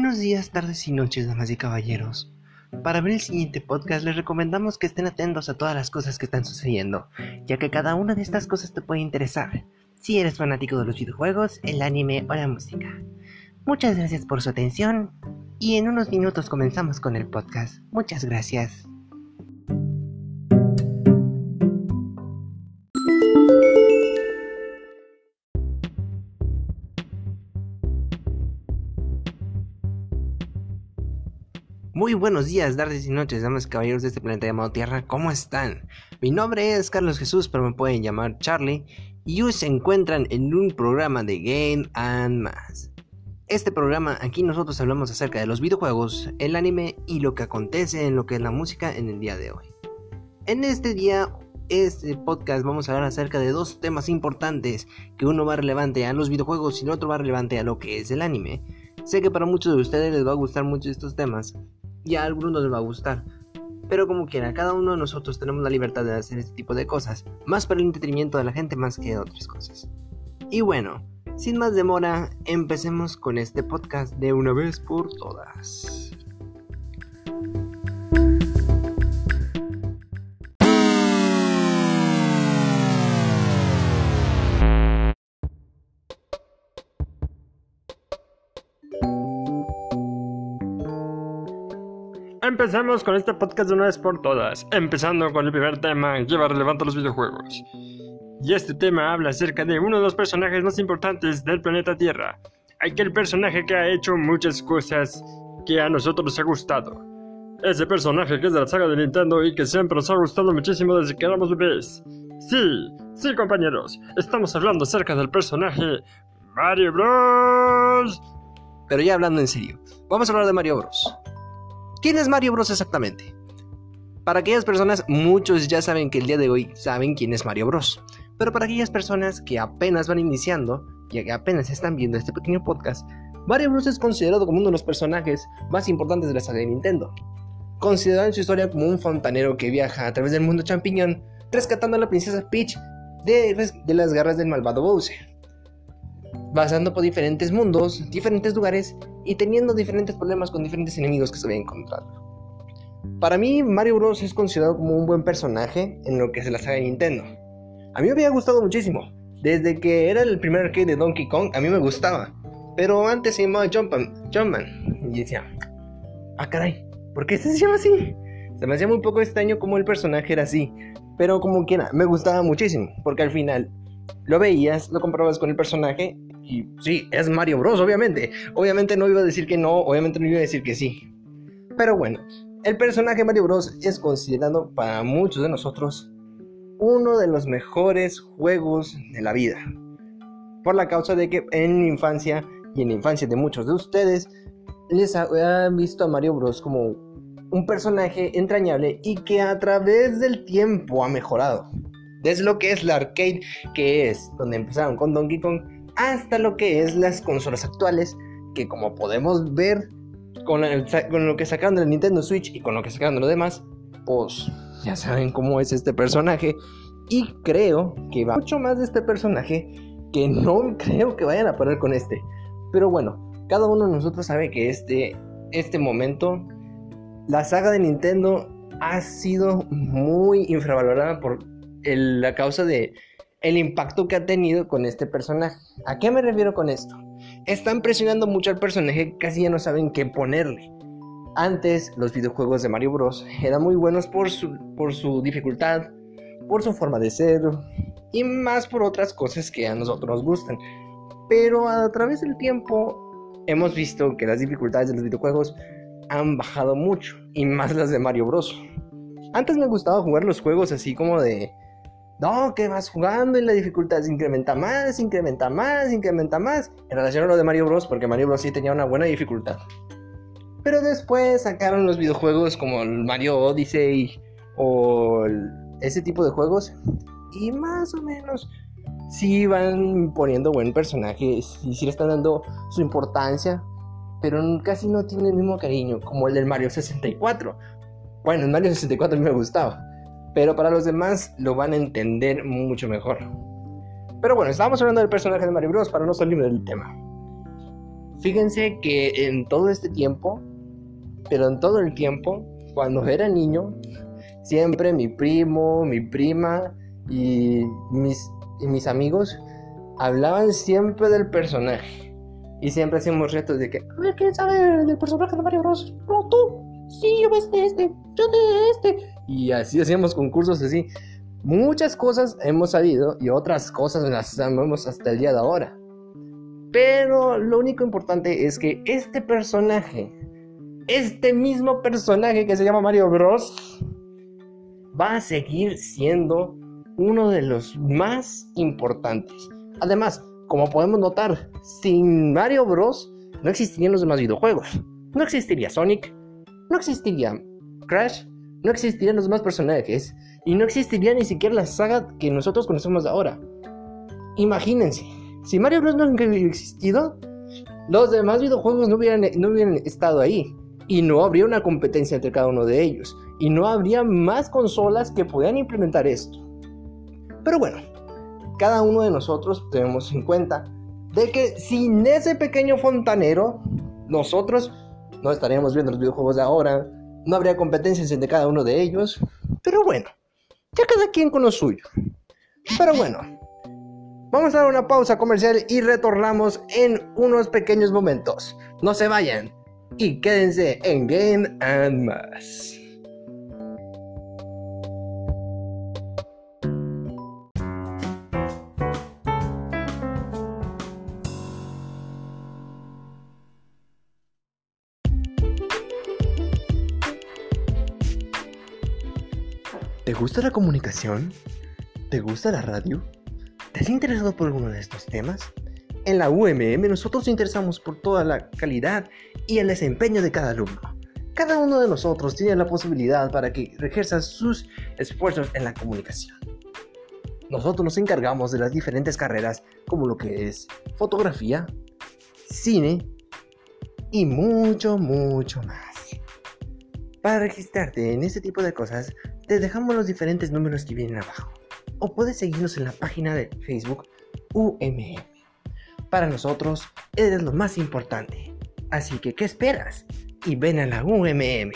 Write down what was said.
Buenos días, tardes y noches, damas y caballeros. Para ver el siguiente podcast les recomendamos que estén atentos a todas las cosas que están sucediendo, ya que cada una de estas cosas te puede interesar, si eres fanático de los videojuegos, el anime o la música. Muchas gracias por su atención y en unos minutos comenzamos con el podcast. Muchas gracias. Muy buenos días, tardes y noches, damas y caballeros de este planeta llamado Tierra, ¿cómo están? Mi nombre es Carlos Jesús, pero me pueden llamar Charlie, y hoy se encuentran en un programa de Game and Más. Este programa, aquí nosotros hablamos acerca de los videojuegos, el anime y lo que acontece en lo que es la música en el día de hoy. En este día, este podcast vamos a hablar acerca de dos temas importantes, que uno va relevante a los videojuegos y el otro va relevante a lo que es el anime. Sé que para muchos de ustedes les va a gustar mucho estos temas, y a algunos les va a gustar. Pero como quiera, cada uno de nosotros tenemos la libertad de hacer este tipo de cosas, más para el entretenimiento de la gente más que otras cosas. Y bueno, sin más demora, empecemos con este podcast de una vez por todas. Empecemos con este podcast de una vez por todas, empezando con el primer tema lleva relevante a los videojuegos. Y este tema habla acerca de uno de los personajes más importantes del planeta Tierra, aquel personaje que ha hecho muchas cosas que a nosotros nos ha gustado. Ese personaje que es de la saga de Nintendo y que siempre nos ha gustado muchísimo desde que éramos bebés. Sí, sí compañeros, estamos hablando acerca del personaje Mario Bros. Pero ya hablando en serio, vamos a hablar de Mario Bros. ¿Quién es Mario Bros exactamente? Para aquellas personas, muchos ya saben que el día de hoy saben quién es Mario Bros. Pero para aquellas personas que apenas van iniciando, y que apenas están viendo este pequeño podcast, Mario Bros es considerado como uno de los personajes más importantes de la saga de Nintendo. Considerado en su historia como un fontanero que viaja a través del mundo champiñón, rescatando a la princesa Peach de, de las garras del malvado Bowser pasando por diferentes mundos, diferentes lugares y teniendo diferentes problemas con diferentes enemigos que se había encontrado. Para mí, Mario Bros. es considerado como un buen personaje en lo que es la saga de Nintendo. A mí me había gustado muchísimo. Desde que era el primer arcade de Donkey Kong, a mí me gustaba. Pero antes se llamaba Jumpman. Jumpman. Y decía, ah, caray, ¿por qué este se llama así? Se me hacía muy poco extraño como el personaje era así. Pero como quiera, me gustaba muchísimo. Porque al final lo veías, lo comprobabas con el personaje y sí, es Mario Bros, obviamente. Obviamente no iba a decir que no, obviamente no iba a decir que sí. Pero bueno, el personaje Mario Bros es considerado para muchos de nosotros uno de los mejores juegos de la vida. Por la causa de que en la infancia y en la infancia de muchos de ustedes les han visto a Mario Bros como un personaje entrañable y que a través del tiempo ha mejorado. Desde lo que es la arcade, que es donde empezaron con Donkey Kong, hasta lo que es las consolas actuales, que como podemos ver con, lo que sacaron del Nintendo Switch y con lo que sacaron de los demás, pues ya saben cómo es este personaje. Y creo que va mucho más de este personaje que no creo que vayan a parar con este. Pero bueno, cada uno de nosotros sabe que este, este momento, la saga de Nintendo ha sido muy infravalorada por la causa de el impacto que ha tenido con este personaje. ¿A qué me refiero con esto? Están presionando mucho al personaje, casi ya no saben qué ponerle. Antes los videojuegos de Mario Bros eran muy buenos por su, por su dificultad, por su forma de ser y más por otras cosas que a nosotros nos gustan. Pero a través del tiempo hemos visto que las dificultades de los videojuegos han bajado mucho y más las de Mario Bros. Antes me gustaba jugar los juegos así como de no, que vas jugando y la dificultad se incrementa más, incrementa más, incrementa más. En relación a lo de Mario Bros, porque Mario Bros sí tenía una buena dificultad. Pero después sacaron los videojuegos como el Mario Odyssey o ese tipo de juegos. Y más o menos sí van poniendo buen personaje y sí le están dando su importancia. Pero casi no tiene el mismo cariño como el del Mario 64. Bueno, el Mario 64 a mí me gustaba pero para los demás lo van a entender mucho mejor. Pero bueno, estábamos hablando del personaje de Mario Bros. para no salir del tema. Fíjense que en todo este tiempo, pero en todo el tiempo, cuando era niño, siempre mi primo, mi prima y mis, y mis amigos hablaban siempre del personaje. Y siempre hacíamos retos de que, a ver, ¿quién sabe del personaje de Mario Bros? No, tú. Sí, yo de este, yo de este. Y así hacíamos concursos así. Muchas cosas hemos sabido y otras cosas las sabemos hasta el día de ahora. Pero lo único importante es que este personaje, este mismo personaje que se llama Mario Bros, va a seguir siendo uno de los más importantes. Además, como podemos notar, sin Mario Bros no existirían los demás videojuegos. No existiría Sonic, no existiría Crash, no existirían los demás personajes y no existiría ni siquiera la saga que nosotros conocemos ahora. Imagínense, si Mario Bros no hubiera existido, los demás videojuegos no hubieran, no hubieran estado ahí y no habría una competencia entre cada uno de ellos y no habría más consolas que pudieran implementar esto. Pero bueno, cada uno de nosotros tenemos en cuenta de que sin ese pequeño fontanero, nosotros no estaríamos viendo los videojuegos de ahora, no habría competencias entre cada uno de ellos, pero bueno, ya cada quien con lo suyo. Pero bueno, vamos a dar una pausa comercial y retornamos en unos pequeños momentos. No se vayan y quédense en Game and Más. ¿Te gusta la comunicación? ¿Te gusta la radio? ¿Te has interesado por alguno de estos temas? En la UMM nosotros nos interesamos por toda la calidad y el desempeño de cada alumno. Cada uno de nosotros tiene la posibilidad para que ejerza sus esfuerzos en la comunicación. Nosotros nos encargamos de las diferentes carreras como lo que es fotografía, cine y mucho, mucho más. Para registrarte en este tipo de cosas, te dejamos los diferentes números que vienen abajo. O puedes seguirnos en la página de Facebook UMM. Para nosotros, eres lo más importante. Así que, ¿qué esperas? Y ven a la UMM.